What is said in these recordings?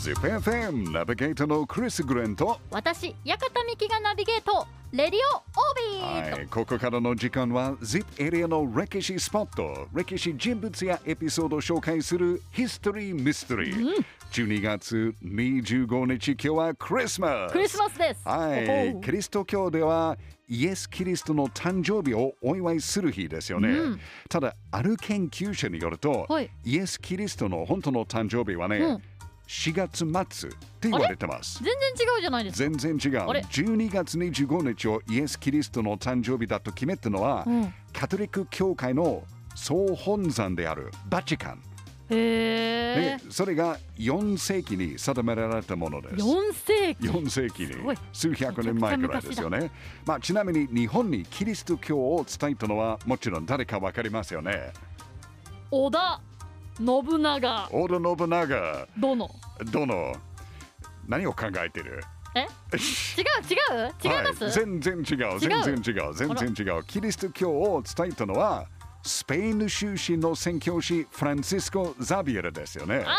ZIPFM ナビゲーターのクリス・グレンと私館美希がナビゲート。レディオオービー、はい、ここからの時間は ZIP エリアの歴史スポット。歴史人物やエピソードを紹介するヒストリー・ミステリー、12月25日今日はクリスマス。クリスマスです。はおい、ほキリスト教ではイエス・キリストの誕生日をお祝いする日ですよね。うん。ただ、ある研究者によると、はい。イエス・キリストの本当の誕生日はね、うん4月末って言われてます。全然違うじゃないですか全然違う。あれ？12月25日をイエス・キリストの誕生日だと決めたのは、うんカトリック教会の総本山であるバチカン。へえでそれが4世紀に定められたものです。4世紀？4世紀に数百年前ぐらいですよね。まあ、ちなみに日本にキリスト教を伝えたのはもちろん誰かわかりますよね？織田信長。織田信長殿。殿。何を考えてる？え？違う違う？違います、はい、全然違う。全然違う。全然違う。キリスト教を伝えたのはスペイン出身の宣教師フランシスコ・ザビエルですよね。ああ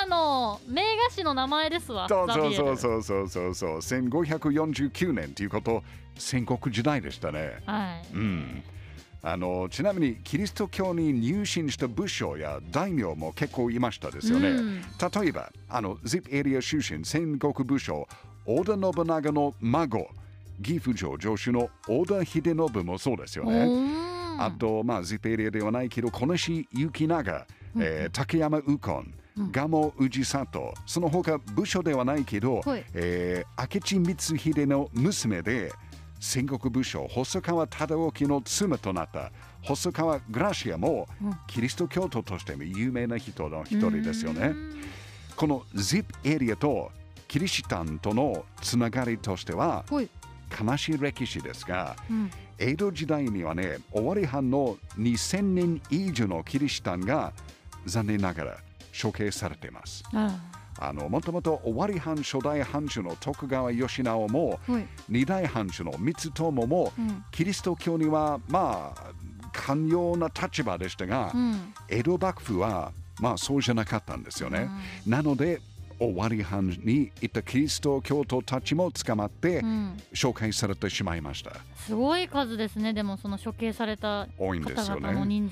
大分の名菓子の名前ですわそうそうそううそうそう。そうそう1549年ということ戦国時代でしたね。はい。うん、あのちなみにキリスト教に入信した武将や大名も結構いましたですよね。うん。例えばあの ZIP エリア出身戦国武将織田信長の孫岐阜城城主の織田秀信もそうですよおね。ー。あと、まあ、ZIP エリアではないけど小西行長、えー竹山右近蒲生氏里その他部署ではないけど、はい。えー明智光秀の娘で戦国武将細川忠興の妻となった細川グラシアも、キリスト教徒としても有名な人の一人ですよね。この ZIP エリアとキリシタンとのつながりとしてははい。悲しい歴史ですが、うん。江戸時代にはね、尾張藩の2000年以上のキリシタンが残念ながら処刑されています。ああのもともと尾張藩初代藩主の徳川義直もーはい。二代藩主の光友も、うん。キリスト教にはまあ寛容な立場でしたが、うん。江戸幕府はまあそうじゃなかったんですよね。なので尾張藩にいたキリスト教徒たちも捕まってうん。紹介されてしまいました。すごい数ですね。でもその処刑された多いんですよね。はい。うん。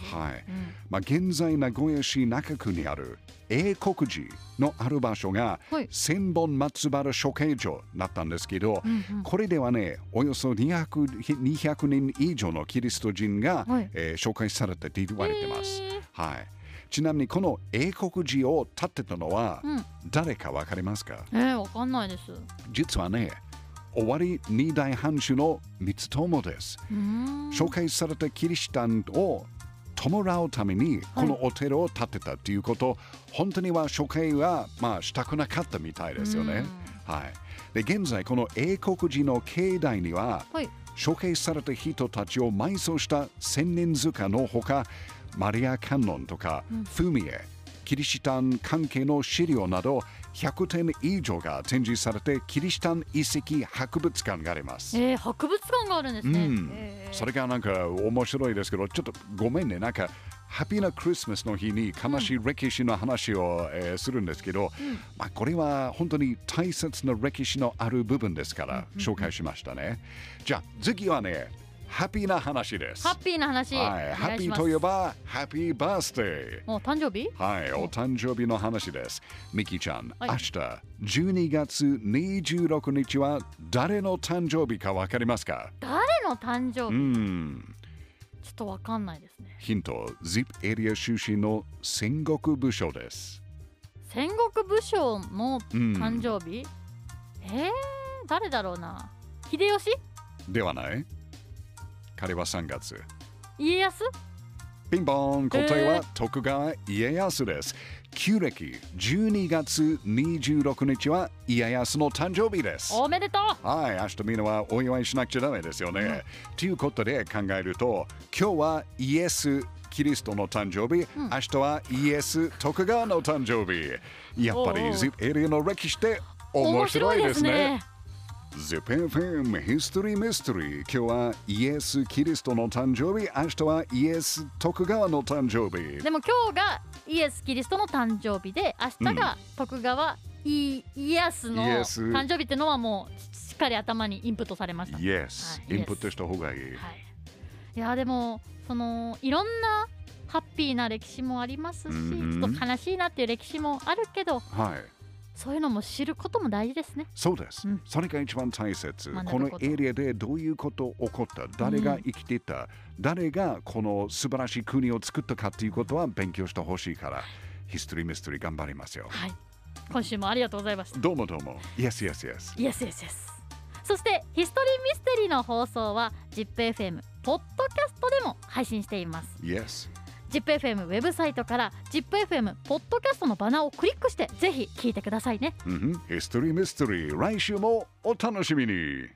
まあ、現在名古屋市中区にある英国寺のある場所がはい。千本松原処刑所だったんですけど、うんうん。これではねおよそ 200, 200人以上のキリスト人が、はい。えー紹介されてと言われてます、はい。ちなみにこの英国寺を建てたのはうん。誰かわかりますか、えー、わかんないです。実はね終わり二代藩主の光友です。紹介されたキリシタンを弔うためにこのお寺を建てたということ、本当には処刑はまあしたくなかったみたいですよね。はい、で現在この英国寺の境内にははい。処刑された人たちを埋葬した千年塚のほかマリア観音とかフミエ、キリシタン関係の資料など100点以上が展示されてキリシタン遺跡博物館があります。えー、博物館があるんですね、うん。えー。それがなんか面白いですけど、ちょっとごめんね、なんか、ハッピーなクリスマスの日に悲しい歴史の話を、えーするんですけど、まあ、これは本当に大切な歴史のある部分ですから、紹介しましたね。じゃあ、次はね、ハッピーな話です。ハッピーな話、はい、ハッピーといえば、ハッピーバースデー。もう誕生日？はい、お。誕生日の話です。ミキちゃん、はい。明日12月26日は誰の誕生日かわかりますか？誰の誕生う日、ん。ちょっとわかんないですね。ヒント、ZIP エリア出身の戦国武将です。戦国武将のうん誕生日、えー、誰だろうな。秀吉？ではない彼は3月。家康？ピンポン答えはえー徳川家康です。旧暦12月26日は家康の誕生日です。おめでとうはい、明日みんなはお祝いしなくちゃダメですよね。ということで考えると、今日はイエス・キリストの誕生日、明日はイエス・徳川の誕生日。やっぱり ZIP エリアの歴史って面白いですね。ZIPFM History Mystery 今日はイエス・キリストの誕生日。明日はイエス・徳川の誕生日。でも今日がイエス・キリストの誕生日で明日が徳川イイエスのイエス。誕生日っていうのはもうしっかり頭にインプットされました。Yes、はい。インプットした方がいい、はい、いやでもそのいろんなハッピーな歴史もありますし、うん。ちょっと悲しいなっていう歴史もあるけどはいそういうのも知ることも大事ですね。そうです、うん。それが一番大切。このエリアでどういうこと起こった？誰が生きてた、誰がこの素晴らしい国を作ったかっていうことは勉強してほしいから。ヒストリーミステリー頑張りますよ。はい、今週もありがとうございました。どうもどうも。Yes yes yes. イエスイエスイエスそしてヒストリーミステリーの放送は ZIPFM ポッドキャストでも配信しています。Yes ZIPFM ウェブサイトから ZIPFM ポッドキャストのバナーをクリックしてぜひ聞いてくださいね。うんヒストリーミステリー来週もお楽しみに。